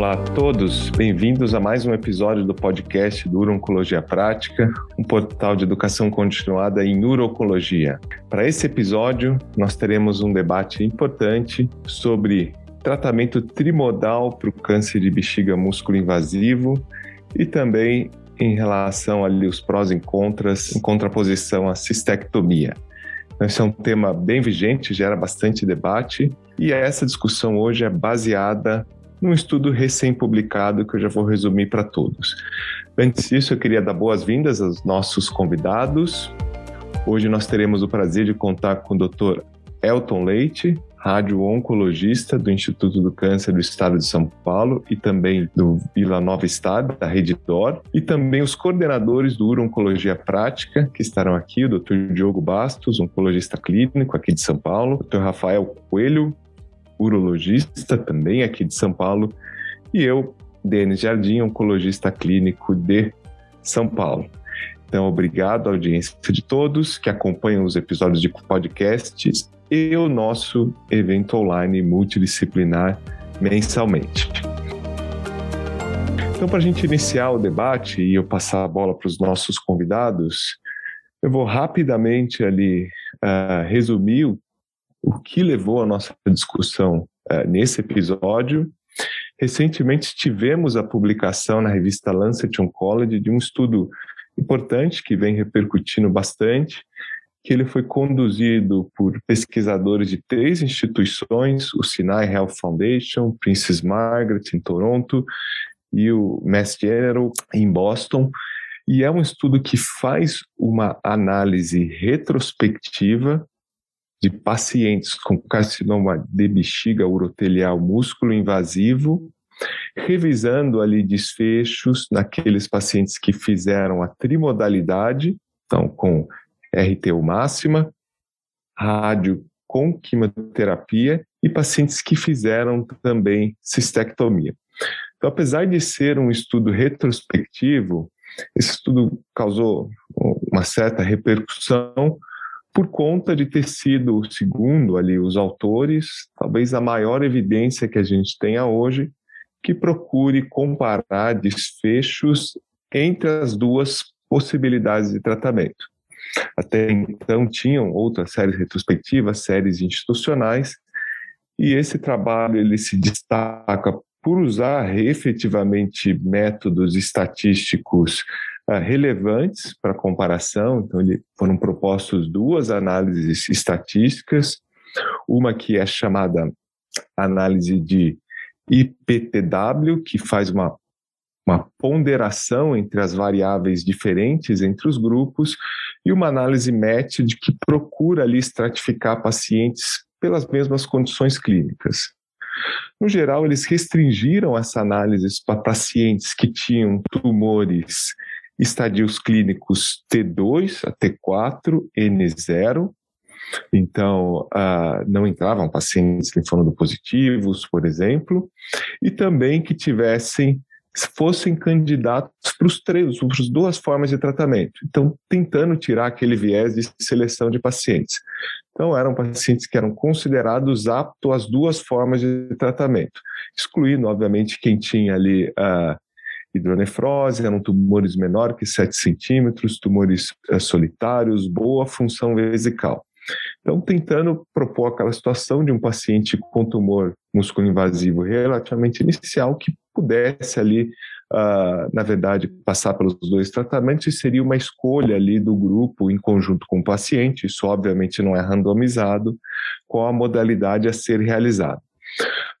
Olá a todos, bem-vindos a mais um episódio do podcast do Urologia Prática, um portal de educação continuada em urologia. Para esse episódio, nós teremos um debate importante sobre tratamento trimodal para o câncer de bexiga músculo invasivo e também em relação ali os prós e contras em contraposição à cistectomia. Esse é um tema bem vigente, gera bastante debate e essa discussão hoje é baseada num estudo recém-publicado que eu já vou resumir para todos. Antes disso, eu queria dar boas-vindas aos nossos convidados. Hoje nós teremos o prazer de contar com o Dr. Elton Leite, radio-oncologista do Instituto do Câncer do Estado de São Paulo e também do Vila Nova Estado, da Rede DOR, e também os coordenadores do Uro-Oncologia Prática, que estarão aqui, o Dr. Diogo Bastos, oncologista clínico aqui de São Paulo, o Dr. Rafael Coelho, urologista também aqui de São Paulo, e eu, Denis Jardim, oncologista clínico de São Paulo. Então, obrigado à audiência de todos que acompanham os episódios de podcasts e o nosso evento online multidisciplinar mensalmente. Então, para a gente iniciar o debate e eu passar a bola para os nossos convidados, eu vou rapidamente ali uh, resumir o o que levou a nossa discussão uh, nesse episódio. Recentemente tivemos a publicação na revista Lancet Oncology de um estudo importante que vem repercutindo bastante, que ele foi conduzido por pesquisadores de três instituições, o Sinai Health Foundation, Princess Margaret em Toronto e o Mass General em Boston, e é um estudo que faz uma análise retrospectiva de pacientes com carcinoma de bexiga urotelial músculo invasivo, revisando ali desfechos naqueles pacientes que fizeram a trimodalidade, então com RTU máxima, rádio com quimioterapia e pacientes que fizeram também cistectomia. Então, apesar de ser um estudo retrospectivo, esse estudo causou uma certa repercussão por conta de ter sido, segundo ali os autores, talvez a maior evidência que a gente tenha hoje que procure comparar desfechos entre as duas possibilidades de tratamento. Até então tinham outras séries retrospectivas, séries institucionais, e esse trabalho ele se destaca por usar efetivamente métodos estatísticos relevantes para comparação. Então, ele, foram propostas duas análises estatísticas, uma que é chamada análise de IPTW, que faz uma, uma ponderação entre as variáveis diferentes entre os grupos, e uma análise MET de que procura ali estratificar pacientes pelas mesmas condições clínicas. No geral, eles restringiram essa análise para pacientes que tinham tumores estadios clínicos T2 a T4, N0. Então, uh, não entravam pacientes linfonodo positivos, por exemplo, e também que tivessem fossem candidatos para os três, para as duas formas de tratamento. Então, tentando tirar aquele viés de seleção de pacientes. Então, eram pacientes que eram considerados aptos às duas formas de tratamento, excluindo, obviamente, quem tinha ali uh, hidronefrose, eram tumores menores que 7 centímetros, tumores uh, solitários, boa função vesical. Então, tentando propor aquela situação de um paciente com tumor músculo invasivo relativamente inicial que pudesse ali, uh, na verdade, passar pelos dois tratamentos e seria uma escolha ali do grupo em conjunto com o paciente, isso obviamente não é randomizado, com a modalidade a ser realizada.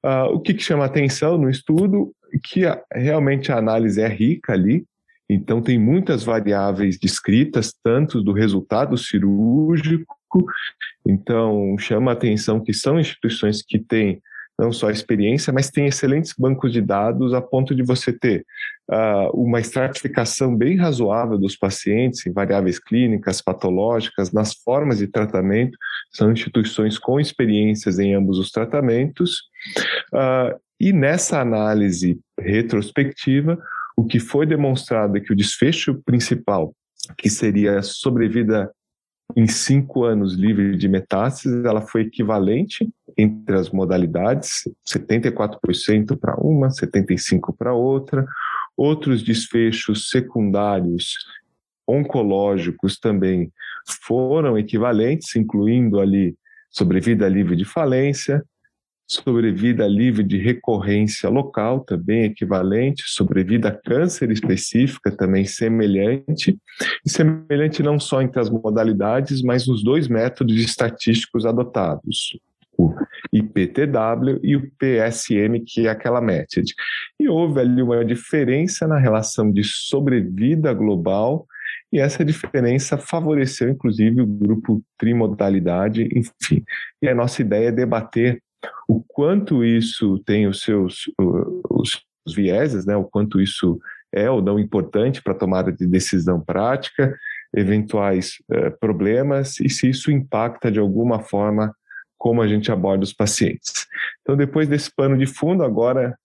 Uh, o que, que chama atenção no estudo que a, realmente a análise é rica ali, então tem muitas variáveis descritas, tanto do resultado cirúrgico, então chama a atenção que são instituições que têm não só experiência, mas têm excelentes bancos de dados a ponto de você ter uh, uma estratificação bem razoável dos pacientes em variáveis clínicas, patológicas, nas formas de tratamento. São instituições com experiências em ambos os tratamentos. Uh, e nessa análise retrospectiva, o que foi demonstrado é que o desfecho principal, que seria a sobrevida em cinco anos livre de metástases, ela foi equivalente entre as modalidades, 74% para uma, 75% para outra. Outros desfechos secundários oncológicos também foram equivalentes, incluindo ali sobrevida livre de falência, sobrevida livre de recorrência local, também equivalente, sobrevida câncer específica, também semelhante, e semelhante não só entre as modalidades, mas nos dois métodos estatísticos adotados, o IPTW e o PSM, que é aquela métrica. E houve ali uma diferença na relação de sobrevida global e essa diferença favoreceu, inclusive, o grupo trimodalidade, enfim. E a nossa ideia é debater o quanto isso tem os seus os, os vieses, né? o quanto isso é ou não importante para a tomada de decisão prática, eventuais uh, problemas e se isso impacta de alguma forma como a gente aborda os pacientes. Então, depois desse pano de fundo, agora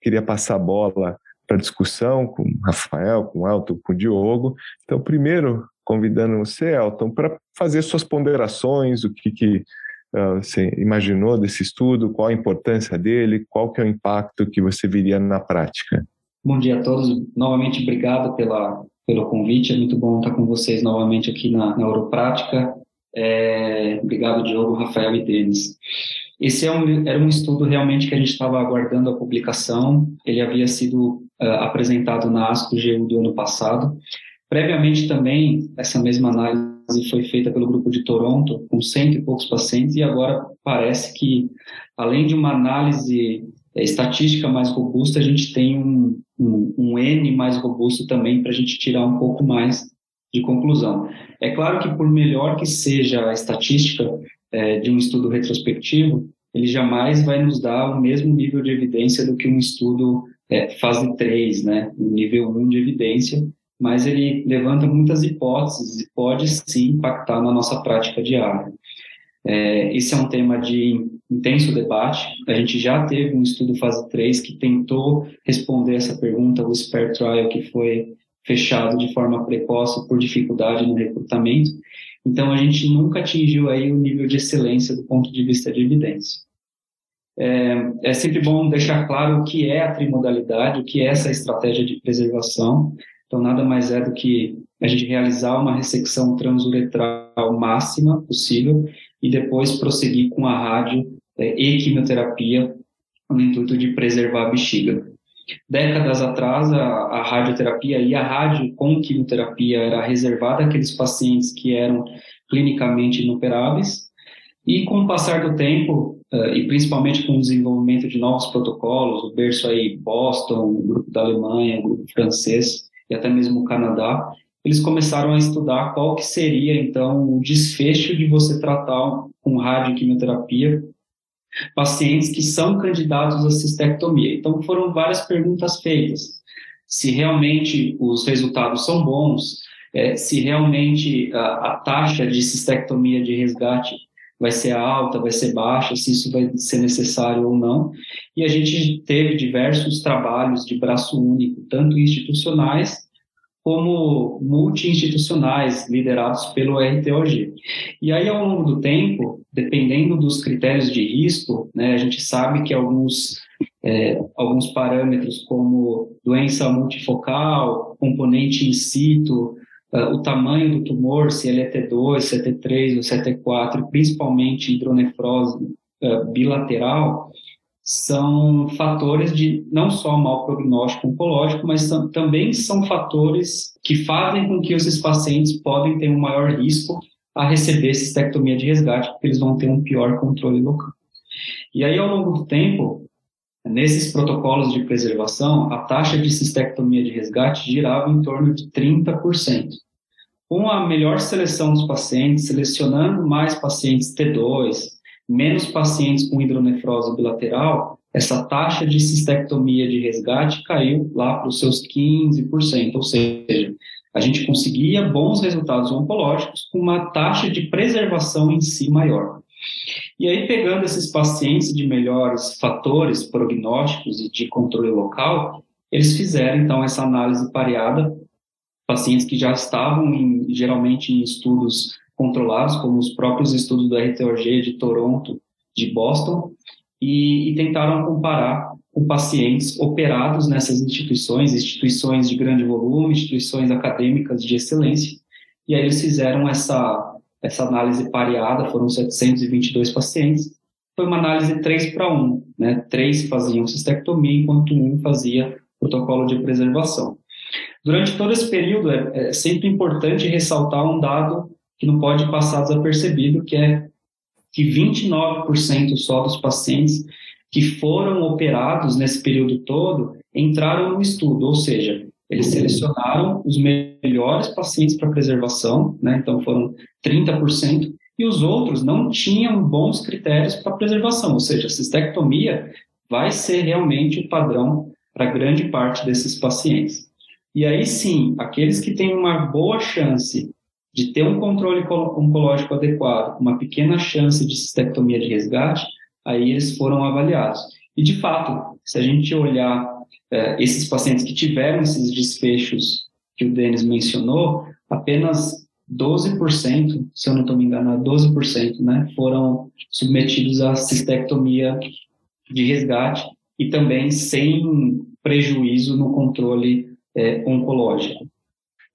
queria passar a bola para discussão com o Rafael, com o Elton, com o Diogo. Então, primeiro, convidando você, Elton, para fazer suas ponderações, o que, que você imaginou desse estudo, qual a importância dele, qual que é o impacto que você viria na prática. Bom dia a todos. Novamente, obrigado pela, pelo convite. É muito bom estar com vocês novamente aqui na, na Europrática. É, obrigado, Diogo, Rafael e Denis. Esse é um, era um estudo realmente que a gente estava aguardando a publicação. Ele havia sido uh, apresentado na ASCO GU do ano passado. Previamente também, essa mesma análise foi feita pelo grupo de Toronto, com cento e poucos pacientes, e agora parece que, além de uma análise é, estatística mais robusta, a gente tem um, um, um N mais robusto também para a gente tirar um pouco mais de conclusão. É claro que, por melhor que seja a estatística é, de um estudo retrospectivo, ele jamais vai nos dar o mesmo nível de evidência do que um estudo é, fase 3, né, nível 1 de evidência, mas ele levanta muitas hipóteses e pode sim impactar na nossa prática diária. É, esse é um tema de intenso debate. A gente já teve um estudo fase 3 que tentou responder essa pergunta, o SPARE Trial, que foi fechado de forma precoce por dificuldade no recrutamento. Então, a gente nunca atingiu aí o nível de excelência do ponto de vista de evidência. É, é, sempre bom deixar claro o que é a trimodalidade, o que é essa estratégia de preservação. Então, nada mais é do que a gente realizar uma ressecção transuretral máxima possível e depois prosseguir com a rádio é, e quimioterapia no intuito de preservar a bexiga. Décadas atrás, a, a radioterapia e a rádio com quimioterapia era reservada àqueles pacientes que eram clinicamente inoperáveis, e com o passar do tempo, uh, e principalmente com o desenvolvimento de novos protocolos, o berço aí Boston, o grupo da Alemanha, o grupo francês e até mesmo o Canadá, eles começaram a estudar qual que seria então o desfecho de você tratar com radioquimioterapia pacientes que são candidatos à cistectomia. Então, foram várias perguntas feitas. Se realmente os resultados são bons, é, se realmente a, a, taxa de cistectomia de resgate vai ser alta, vai ser baixa, se isso vai ser necessário ou não. E a gente teve diversos trabalhos de braço único, tanto institucionais como multi-institucionais liderados pelo RTOG. E aí, ao longo do tempo, dependendo dos critérios de risco, né, a gente sabe que alguns, é, alguns parâmetros como doença multifocal, componente in situ, uh, o tamanho do tumor, se ele é T2, se é T3 ou se é T4, principalmente hidronefrose uh, bilateral, são fatores de não só mau prognóstico oncológico, mas também são fatores que fazem com que esses pacientes podem ter um maior risco a receber cistectomia de resgate, porque eles vão ter um pior controle local. E aí, ao longo do tempo, nesses protocolos de preservação, a taxa de cistectomia de resgate girava em torno de 30%. Com a melhor seleção dos pacientes, selecionando mais pacientes T2, menos pacientes com hidronefrose bilateral, essa taxa de cistectomia de resgate caiu lá para os seus 15%, ou seja, a gente conseguia bons resultados oncológicos com uma taxa de preservação em si maior. E aí, pegando esses pacientes de melhores fatores prognósticos e de controle local, eles fizeram então essa análise pareada, pacientes que já estavam em, geralmente em estudos controlados, como os próprios estudos do RTOG de Toronto, de Boston, e, e tentaram comparar com pacientes operados nessas instituições, instituições de grande volume, instituições acadêmicas de excelência, e aí eles fizeram essa, essa análise pareada, foram 722 pacientes, foi uma análise 3 para 1, né? Três faziam cistectomia, enquanto um fazia protocolo de preservação. Durante todo esse período, é, é sempre importante ressaltar um dado que não pode passar desapercebido, que é que 29% só dos pacientes que foram operados nesse período todo entraram no estudo, ou seja, eles selecionaram os melhores pacientes para preservação, né? então foram 30%, e os outros não tinham bons critérios para preservação, ou seja, a cistectomia vai ser realmente o padrão para grande parte desses pacientes. E aí sim, aqueles que têm uma boa chance de ter um controle oncológico adequado, uma pequena chance de cistectomia de resgate, aí eles foram avaliados. E de fato, se a gente olhar é, esses pacientes que tiveram esses desfechos que o Denis mencionou, apenas 12%, se eu não estou me enganando, 12%, né, foram submetidos à cistectomia de resgate e também sem prejuízo no controle é, oncológico.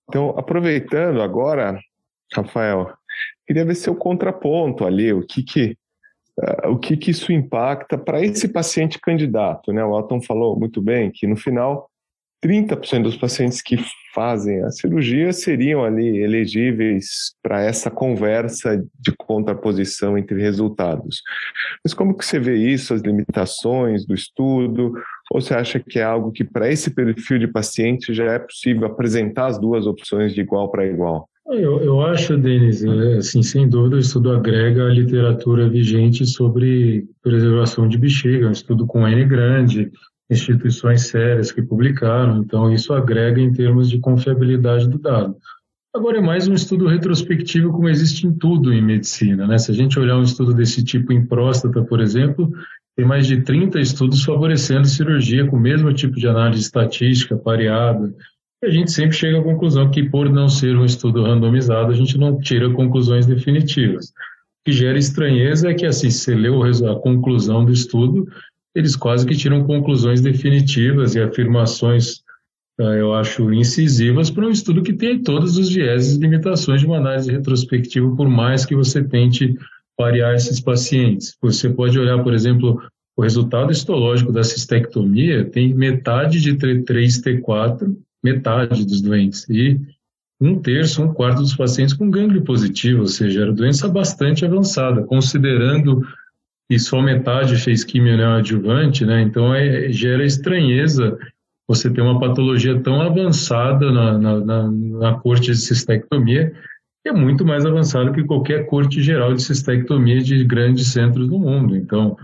Então, aproveitando agora, Rafael, queria ver seu contraponto ali, o que que uh, o que que isso impacta para esse paciente candidato, né? O Alton falou muito bem que no final 30% dos pacientes que fazem a cirurgia seriam ali elegíveis para essa conversa de contraposição entre resultados. Mas como que você vê isso, as limitações do estudo? Ou você acha que é algo que para esse perfil de paciente já é possível apresentar as duas opções de igual para igual? Eu, eu acho, Denis, é, assim, sem dúvida, o estudo agrega a literatura vigente sobre preservação de bexiga, um estudo com N grande, instituições sérias que publicaram, então isso agrega em termos de confiabilidade do dado. Agora é mais um estudo retrospectivo como existe em tudo em medicina, né? Se a gente olhar um estudo desse tipo em próstata, por exemplo, tem mais de 30 estudos favorecendo cirurgia com o mesmo tipo de análise estatística, pareada, e a gente sempre chega à conclusão que por não ser um estudo randomizado, a gente não tira conclusões definitivas. O que gera estranheza é que, assim, se você leu a conclusão do estudo, eles quase que tiram conclusões definitivas e afirmações, eu acho, incisivas para um estudo que tem todos os vieses e limitações de uma análise retrospectiva, por mais que você tente parear esses pacientes. Você pode olhar, por exemplo, o resultado histológico da cistectomia tem metade de T3, T4, metade dos doentes, e um terço, um quarto dos pacientes com gânglio positivo, ou seja, era doença bastante avançada, considerando e só metade fez quimio neoadjuvante, né? Então é, gera estranheza você ter uma patologia tão avançada na, na, na, na corte de cistectomia, que é muito mais avançado que qualquer corte geral de cistectomia de grandes centros do mundo. Então,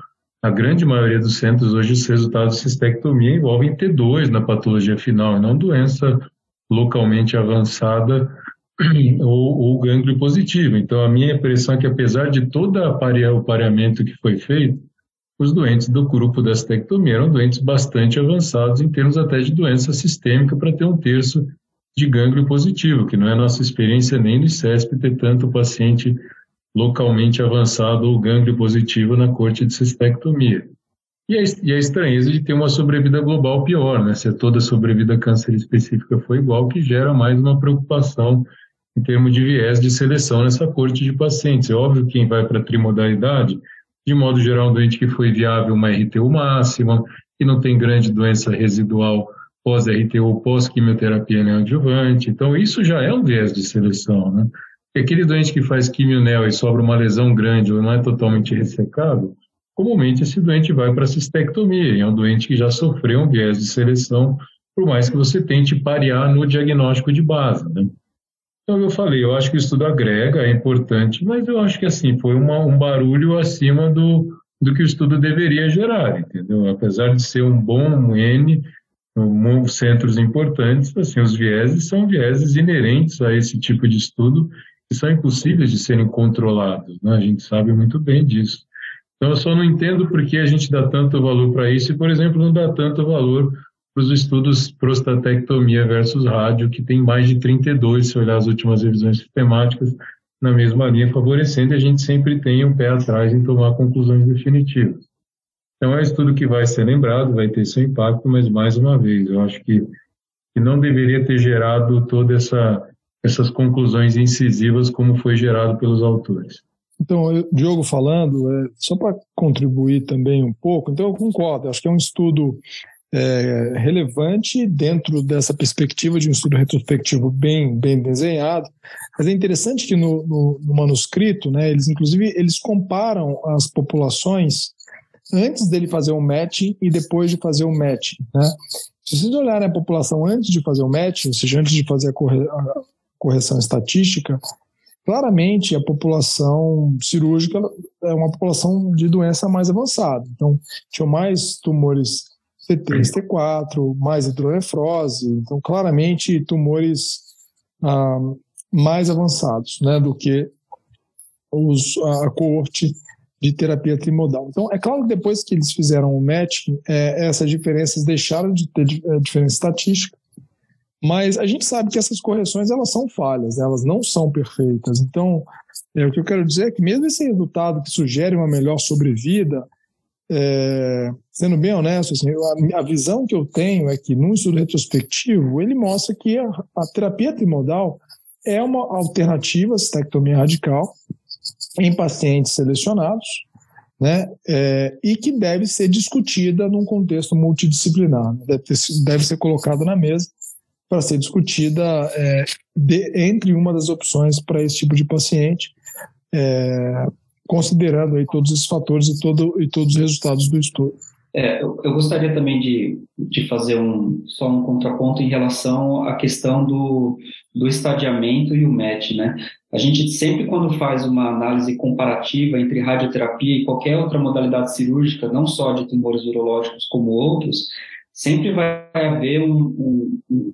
a grande maioria dos centros hoje, os resultados de cistectomia envolvem T2 na patologia final, e não doença localmente avançada ou, ou gânglio positivo. Então, a minha impressão é que, apesar de todo o pareamento que foi feito, os doentes do grupo da astectomia eram doentes bastante avançados em termos até de doença sistêmica para ter um terço de gânglio positivo, que não é nossa experiência nem no ICESP ter tanto paciente localmente avançado ou gânglio positivo na corte de cistectomia. E a, e a estranheza de ter uma sobrevida global pior, né? Se toda sobrevida câncer específica foi igual, que gera mais uma preocupação em termos de viés de seleção nessa corte de pacientes. É óbvio que quem vai para a trimodalidade, de modo geral, um doente que foi viável uma RTU máxima, que não tem grande doença residual pós-RTU, pós-quimioterapia neoadjuvante. Então, isso já é um viés de seleção, né? Aquele doente que faz quimionel e sobra uma lesão grande ou não é totalmente ressecado, comumente esse doente vai para a cistectomia, e é um doente que já sofreu um viés de seleção, por mais que você tente parear no diagnóstico de base, né? Então, eu falei, eu acho que o estudo agrega, é importante, mas eu acho que, assim, foi uma, um barulho acima do, do que o estudo deveria gerar, entendeu? Apesar de ser um bom N, um, centros importantes, assim, os vieses são vieses inerentes a esse tipo de estudo que são impossíveis de serem controlados, né? A gente sabe muito bem disso. Então, eu só não entendo por que a gente dá tanto valor para isso e, por exemplo, não dá tanto valor para os estudos prostatectomia versus rádio, que tem mais de 32, se olhar as últimas revisões sistemáticas, na mesma linha, favorecendo, e a gente sempre tem um pé atrás em tomar conclusões definitivas. Então, é um estudo que vai ser lembrado, vai ter seu impacto, mas, mais uma vez, eu acho que, que não deveria ter gerado toda essa essas conclusões incisivas como foi gerado pelos autores. Então, eu, Diogo falando, é, só para contribuir também um pouco, então eu concordo, acho que é um estudo é, relevante dentro dessa perspectiva de um estudo retrospectivo bem, bem desenhado, mas é interessante que no, no, no manuscrito, né, eles inclusive eles comparam as populações antes dele fazer o um e depois de fazer o um né? Se vocês olharem a população antes de fazer o matching, ou seja, antes de fazer a, corre correção estatística, claramente a população cirúrgica é uma população de doença mais avançada. Então, tinham mais tumores T3, T4, mais hidronefrose, então claramente tumores ah, mais avançados né, do que os, a coorte de terapia trimodal. Então, é claro que depois que eles fizeram o matching, é, essas diferenças deixaram de ter é, diferença estatística, mas a gente sabe que essas correções elas são falhas, elas não são perfeitas. Então, é, o que eu quero dizer é que mesmo esse resultado que sugere uma melhor sobrevida, é, sendo bem honesto, assim, a, a, visão que eu tenho é que num estudo retrospectivo ele mostra que a, a terapia trimodal é uma alternativa à cistectomia radical em pacientes selecionados, né, é, e que deve ser discutida num contexto multidisciplinar, deve, ter, deve ser colocada na mesa para ser discutida é, de, entre uma das opções para esse tipo de paciente, é, considerando aí todos esses fatores e, todo, e todos os resultados do estudo. É, eu, gostaria também de, de fazer um, só um contraponto em relação à questão do, do estadiamento e o MET, né? A gente sempre, quando faz uma análise comparativa entre radioterapia e qualquer outra modalidade cirúrgica, não só de tumores urológicos como outros, sempre vai haver um, um,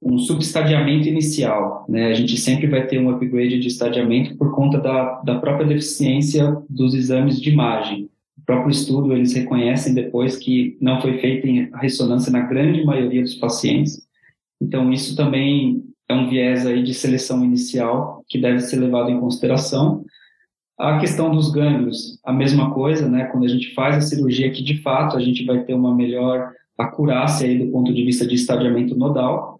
um subestadiamento inicial. Né? A gente sempre vai ter um upgrade de estadiamento por conta da, da própria deficiência dos exames de imagem. O próprio estudo, eles reconhecem depois que não foi feita a ressonância na grande maioria dos pacientes. Então, isso também é um viés aí de seleção inicial que deve ser levado em consideração. A questão dos gânglios, a mesma coisa, né? Quando a gente faz a cirurgia, que de fato a gente vai ter uma melhor acurácia aí do ponto de vista de estadiamento nodal,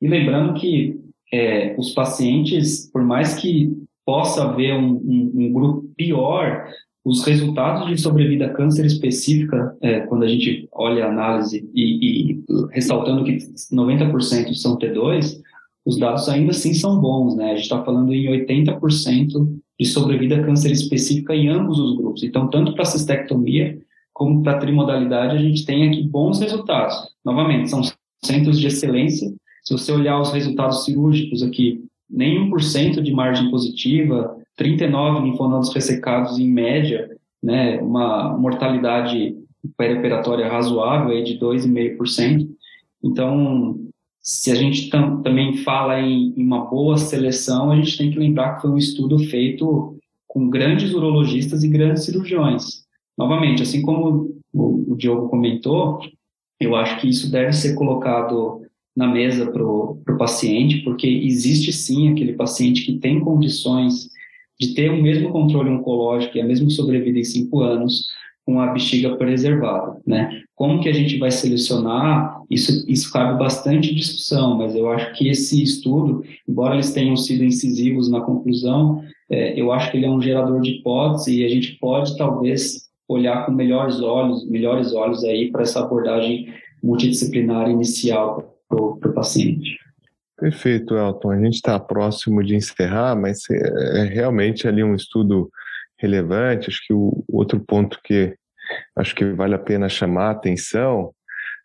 e lembrando que é, os pacientes, por mais que possa haver um, um, um grupo pior, os resultados de sobrevida a câncer específica, é, quando a gente olha a análise e, e ressaltando que 90% são T2, os dados ainda assim são bons, né? A gente está falando em 80% de sobrevida câncer específica em ambos os grupos. Então, tanto para cistectomia como para trimodalidade, a gente tem aqui bons resultados. Novamente, são centros de excelência se você olhar os resultados cirúrgicos aqui, nem 1% de margem positiva, 39 linfonodos ressecados em média, né, uma mortalidade perioperatória razoável aí de 2,5%. Então, se a gente tam, também fala em, em, uma boa seleção, a gente tem que lembrar que foi um estudo feito com grandes urologistas e grandes cirurgiões. Novamente, assim como o, Diogo comentou, eu acho que isso deve ser colocado na mesa para o paciente, porque existe sim aquele paciente que tem condições de ter o mesmo controle oncológico e a mesma sobrevida em cinco anos com a bexiga preservada, né? Como que a gente vai selecionar? Isso, isso cabe bastante discussão, mas eu acho que esse estudo, embora eles tenham sido incisivos na conclusão, é, eu acho que ele é um gerador de hipótese e a gente pode talvez olhar com melhores olhos, melhores olhos aí para essa abordagem multidisciplinar inicial para o paciente. Perfeito, Elton. A gente está próximo de encerrar, mas é, é realmente ali um estudo relevante. Acho que o outro ponto que acho que vale a pena chamar a atenção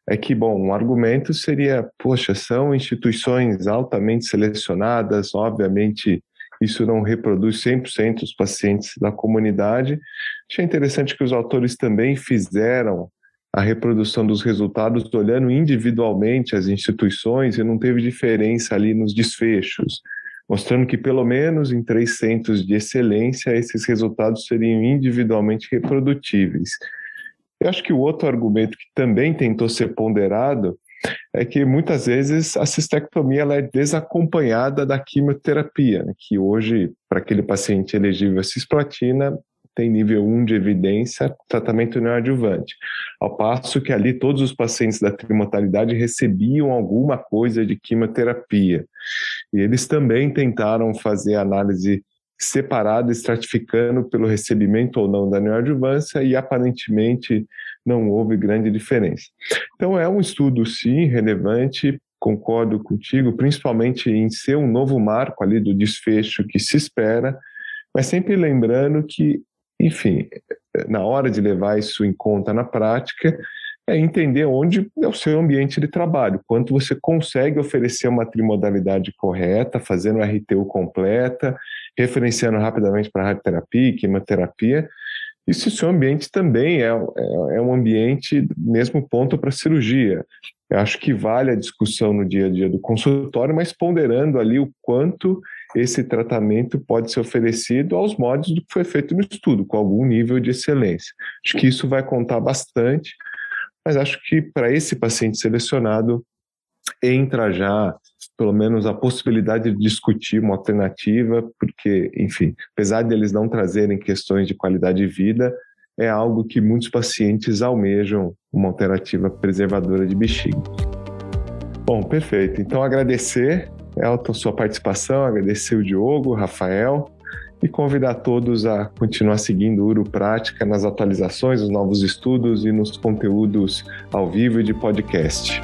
é que, bom, um argumento seria, poxa, são instituições altamente selecionadas, obviamente isso não reproduz 100% os pacientes da comunidade. Achei interessante que os autores também fizeram a reprodução dos resultados olhando individualmente as instituições e não teve diferença ali nos desfechos, mostrando que pelo menos em três centros de excelência esses resultados seriam individualmente reprodutíveis. Eu acho que o outro argumento que também tentou ser ponderado é que muitas vezes a cistectomia ela é desacompanhada da quimioterapia, né, que hoje, para aquele paciente elegível a cisplatina, tem nível 1 de evidência, tratamento neoadjuvante. Ao passo que ali todos os pacientes da trimortalidade recebiam alguma coisa de quimioterapia. E eles também tentaram fazer análise separada, estratificando pelo recebimento ou não da neoadjuvância, e aparentemente não houve grande diferença. Então, é um estudo, sim, relevante, concordo contigo, principalmente em ser um novo marco ali do desfecho que se espera, mas sempre lembrando que enfim, na hora de levar isso em conta na prática, é entender onde é o seu ambiente de trabalho, quanto você consegue oferecer uma trimodalidade correta, fazendo RTU completa, referenciando rapidamente para radioterapia, quimioterapia, e se o seu ambiente também é, é, é um ambiente mesmo ponto para cirurgia. Eu acho que vale a discussão no dia a dia do consultório, mas ponderando ali o quanto esse tratamento pode ser oferecido aos modos do que foi feito no estudo, com algum nível de excelência. Acho que isso vai contar bastante, mas acho que para esse paciente selecionado entra já pelo menos a possibilidade de discutir uma alternativa, porque, enfim, apesar de eles não trazerem questões de qualidade de vida, é algo que muitos pacientes almejam uma alternativa preservadora de bexiga. Bom, perfeito. Então, agradecer Elton, sua participação, agradecer o Diogo, o Rafael e convidar todos a continuar seguindo o Uro Prática nas atualizações, nos novos estudos e nos conteúdos ao vivo e de podcast.